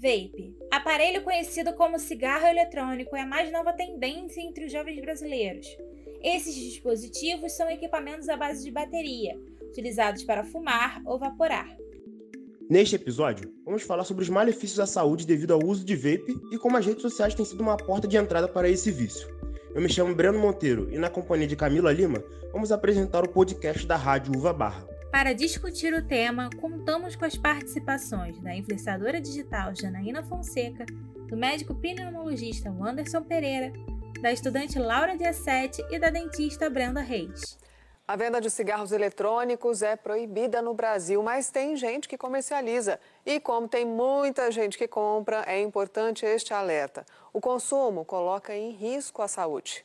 Vape. Aparelho conhecido como cigarro eletrônico é a mais nova tendência entre os jovens brasileiros. Esses dispositivos são equipamentos à base de bateria, utilizados para fumar ou vaporar. Neste episódio, vamos falar sobre os malefícios à saúde devido ao uso de vape e como as redes sociais têm sido uma porta de entrada para esse vício. Eu me chamo Breno Monteiro e, na companhia de Camila Lima, vamos apresentar o podcast da Rádio Uva Barra. Para discutir o tema, contamos com as participações da influenciadora digital Janaína Fonseca, do médico pneumologista Anderson Pereira, da estudante Laura Diacete e da dentista Brenda Reis. A venda de cigarros eletrônicos é proibida no Brasil, mas tem gente que comercializa. E como tem muita gente que compra, é importante este alerta. O consumo coloca em risco a saúde.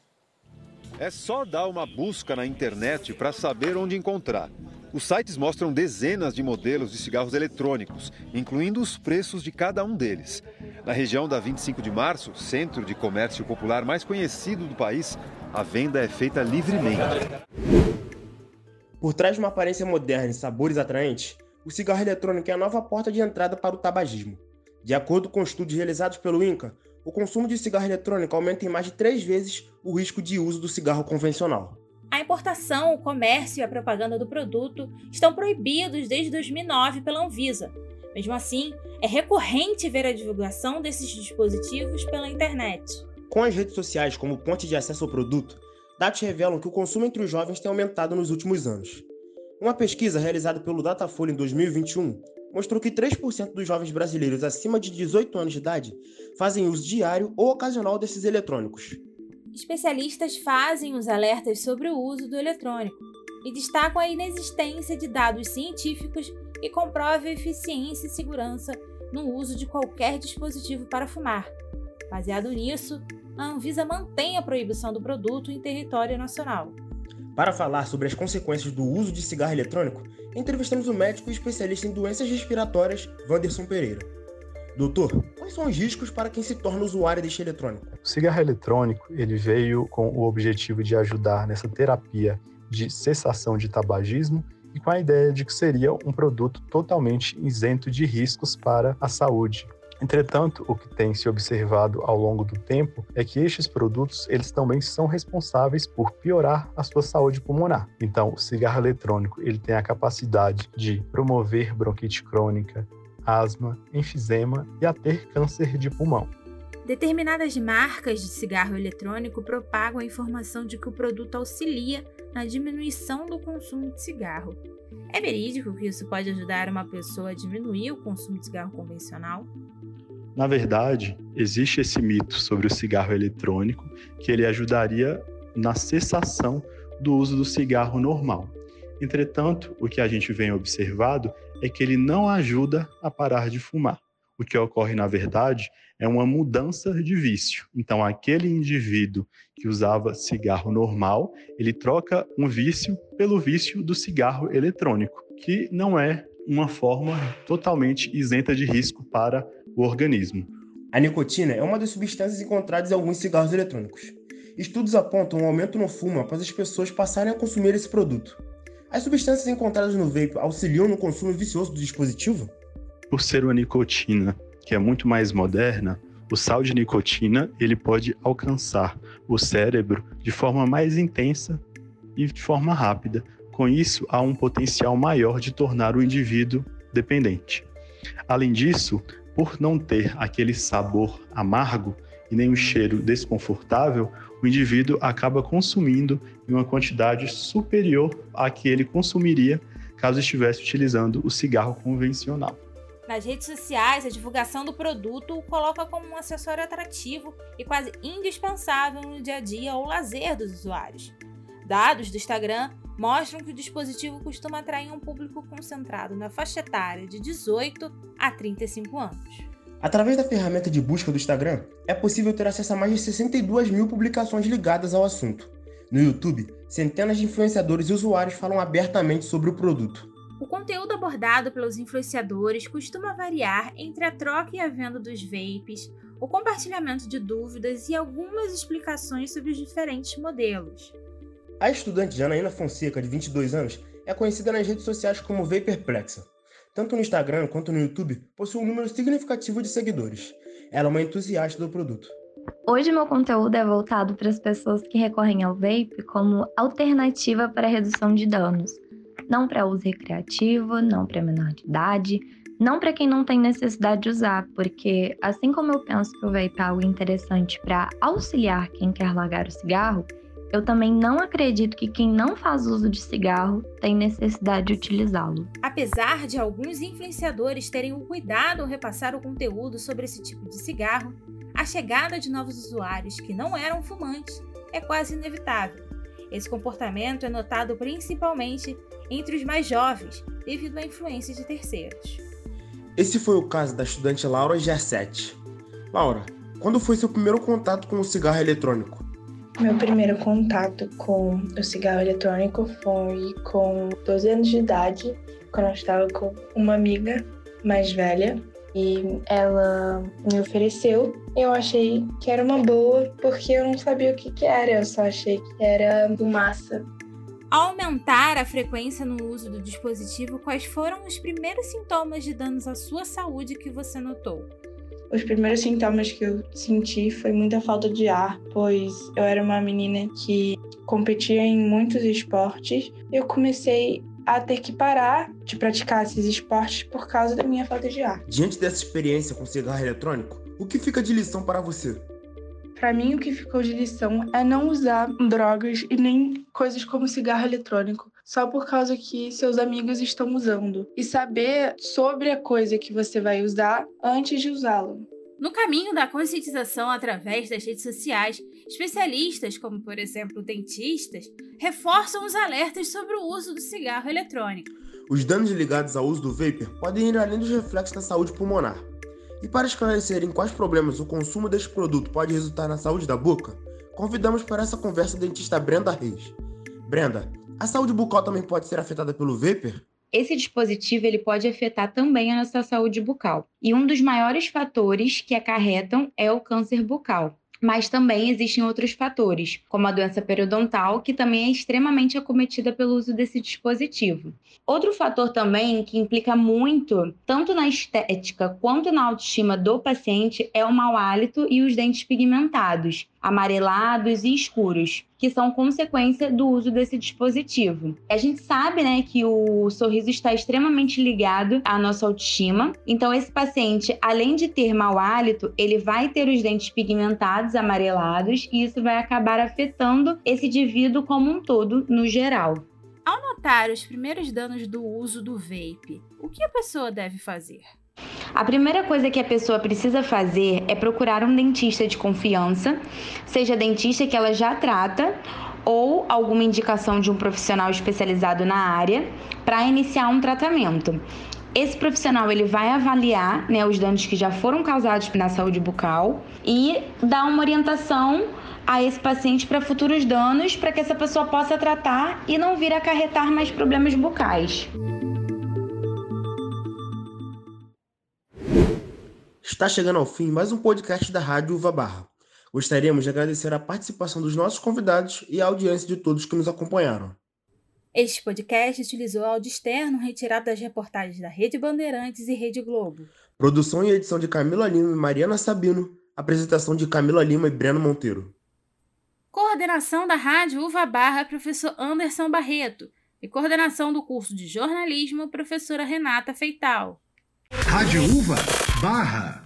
É só dar uma busca na internet para saber onde encontrar. Os sites mostram dezenas de modelos de cigarros eletrônicos, incluindo os preços de cada um deles. Na região da 25 de março, centro de comércio popular mais conhecido do país, a venda é feita livremente. Por trás de uma aparência moderna e sabores atraentes, o cigarro eletrônico é a nova porta de entrada para o tabagismo. De acordo com estudos realizados pelo INCA, o consumo de cigarro eletrônico aumenta em mais de três vezes o risco de uso do cigarro convencional. Importação, o comércio e a propaganda do produto estão proibidos desde 2009 pela Anvisa. Mesmo assim, é recorrente ver a divulgação desses dispositivos pela internet. Com as redes sociais como ponte de acesso ao produto, dados revelam que o consumo entre os jovens tem aumentado nos últimos anos. Uma pesquisa realizada pelo Datafolha em 2021 mostrou que 3% dos jovens brasileiros acima de 18 anos de idade fazem uso diário ou ocasional desses eletrônicos especialistas fazem os alertas sobre o uso do eletrônico e destacam a inexistência de dados científicos que comprovem eficiência e segurança no uso de qualquer dispositivo para fumar. Baseado nisso, a Anvisa mantém a proibição do produto em território nacional. Para falar sobre as consequências do uso de cigarro eletrônico, entrevistamos o médico e especialista em doenças respiratórias, Wanderson Pereira. Doutor, quais são os riscos para quem se torna usuário deste eletrônico? O cigarro eletrônico ele veio com o objetivo de ajudar nessa terapia de cessação de tabagismo e com a ideia de que seria um produto totalmente isento de riscos para a saúde. Entretanto, o que tem se observado ao longo do tempo é que estes produtos eles também são responsáveis por piorar a sua saúde pulmonar. Então, o cigarro eletrônico ele tem a capacidade de promover bronquite crônica, asma, enfisema e a ter câncer de pulmão. Determinadas marcas de cigarro eletrônico propagam a informação de que o produto auxilia na diminuição do consumo de cigarro. É verídico que isso pode ajudar uma pessoa a diminuir o consumo de cigarro convencional? Na verdade, existe esse mito sobre o cigarro eletrônico que ele ajudaria na cessação do uso do cigarro normal. Entretanto, o que a gente vem observado é que ele não ajuda a parar de fumar. O que ocorre, na verdade, é uma mudança de vício. Então, aquele indivíduo que usava cigarro normal, ele troca um vício pelo vício do cigarro eletrônico, que não é uma forma totalmente isenta de risco para o organismo. A nicotina é uma das substâncias encontradas em alguns cigarros eletrônicos. Estudos apontam um aumento no fumo após as pessoas passarem a consumir esse produto. As substâncias encontradas no vape auxiliam no consumo vicioso do dispositivo? Por ser uma nicotina que é muito mais moderna, o sal de nicotina ele pode alcançar o cérebro de forma mais intensa e de forma rápida. Com isso, há um potencial maior de tornar o indivíduo dependente. Além disso, por não ter aquele sabor amargo e nem um cheiro desconfortável, o indivíduo acaba consumindo em uma quantidade superior à que ele consumiria caso estivesse utilizando o cigarro convencional. Nas redes sociais, a divulgação do produto o coloca como um acessório atrativo e quase indispensável no dia a dia ou lazer dos usuários. Dados do Instagram mostram que o dispositivo costuma atrair um público concentrado na faixa etária de 18 a 35 anos. Através da ferramenta de busca do Instagram, é possível ter acesso a mais de 62 mil publicações ligadas ao assunto. No YouTube, centenas de influenciadores e usuários falam abertamente sobre o produto. O conteúdo abordado pelos influenciadores costuma variar entre a troca e a venda dos vapes, o compartilhamento de dúvidas e algumas explicações sobre os diferentes modelos. A estudante Janaína Fonseca, de 22 anos, é conhecida nas redes sociais como Vaperplexa. Tanto no Instagram quanto no YouTube, possui um número significativo de seguidores. Ela é uma entusiasta do produto. Hoje meu conteúdo é voltado para as pessoas que recorrem ao vape como alternativa para redução de danos. Não para uso recreativo, não para menor de idade, não para quem não tem necessidade de usar, porque assim como eu penso que o vape é algo interessante para auxiliar quem quer largar o cigarro, eu também não acredito que quem não faz uso de cigarro tem necessidade de utilizá-lo. Apesar de alguns influenciadores terem o cuidado ao repassar o conteúdo sobre esse tipo de cigarro, a chegada de novos usuários que não eram fumantes é quase inevitável. Esse comportamento é notado principalmente entre os mais jovens, devido à influência de terceiros. Esse foi o caso da estudante Laura Gersetti. Laura, quando foi seu primeiro contato com o cigarro eletrônico? Meu primeiro contato com o cigarro eletrônico foi com 12 anos de idade, quando eu estava com uma amiga mais velha e ela me ofereceu. Eu achei que era uma boa porque eu não sabia o que, que era, eu só achei que era fumaça. Ao aumentar a frequência no uso do dispositivo, quais foram os primeiros sintomas de danos à sua saúde que você notou? Os primeiros sintomas que eu senti foi muita falta de ar, pois eu era uma menina que competia em muitos esportes. Eu comecei a ter que parar de praticar esses esportes por causa da minha falta de ar. Diante dessa experiência com cigarro eletrônico, o que fica de lição para você? Para mim, o que ficou de lição é não usar drogas e nem coisas como cigarro eletrônico, só por causa que seus amigos estão usando. E saber sobre a coisa que você vai usar antes de usá-la. No caminho da conscientização através das redes sociais, especialistas, como por exemplo dentistas, reforçam os alertas sobre o uso do cigarro eletrônico. Os danos ligados ao uso do vapor podem ir além dos reflexos na saúde pulmonar. E para esclarecer em quais problemas o consumo deste produto pode resultar na saúde da boca, convidamos para essa conversa a dentista Brenda Reis. Brenda, a saúde bucal também pode ser afetada pelo vapor? Esse dispositivo ele pode afetar também a nossa saúde bucal. E um dos maiores fatores que acarretam é o câncer bucal. Mas também existem outros fatores, como a doença periodontal, que também é extremamente acometida pelo uso desse dispositivo. Outro fator também que implica muito, tanto na estética quanto na autoestima do paciente, é o mau hálito e os dentes pigmentados, amarelados e escuros, que são consequência do uso desse dispositivo. A gente sabe, né, que o sorriso está extremamente ligado à nossa autoestima. Então esse paciente, além de ter mau hálito, ele vai ter os dentes pigmentados, amarelados, e isso vai acabar afetando esse indivíduo como um todo, no geral. Ao notar os primeiros danos do uso do vape, o que a pessoa deve fazer? A primeira coisa que a pessoa precisa fazer é procurar um dentista de confiança, seja dentista que ela já trata ou alguma indicação de um profissional especializado na área para iniciar um tratamento. Esse profissional ele vai avaliar né, os danos que já foram causados na saúde bucal e dar uma orientação a esse paciente para futuros danos, para que essa pessoa possa tratar e não vir acarretar mais problemas bucais. Está chegando ao fim mais um podcast da Rádio Uva Barra. Gostaríamos de agradecer a participação dos nossos convidados e a audiência de todos que nos acompanharam. Este podcast utilizou áudio externo retirado das reportagens da Rede Bandeirantes e Rede Globo. Produção e edição de Camila Lima e Mariana Sabino. Apresentação de Camila Lima e Breno Monteiro. Coordenação da Rádio Uva Barra, professor Anderson Barreto. E coordenação do curso de jornalismo, professora Renata Feital. Rádio Uva barra.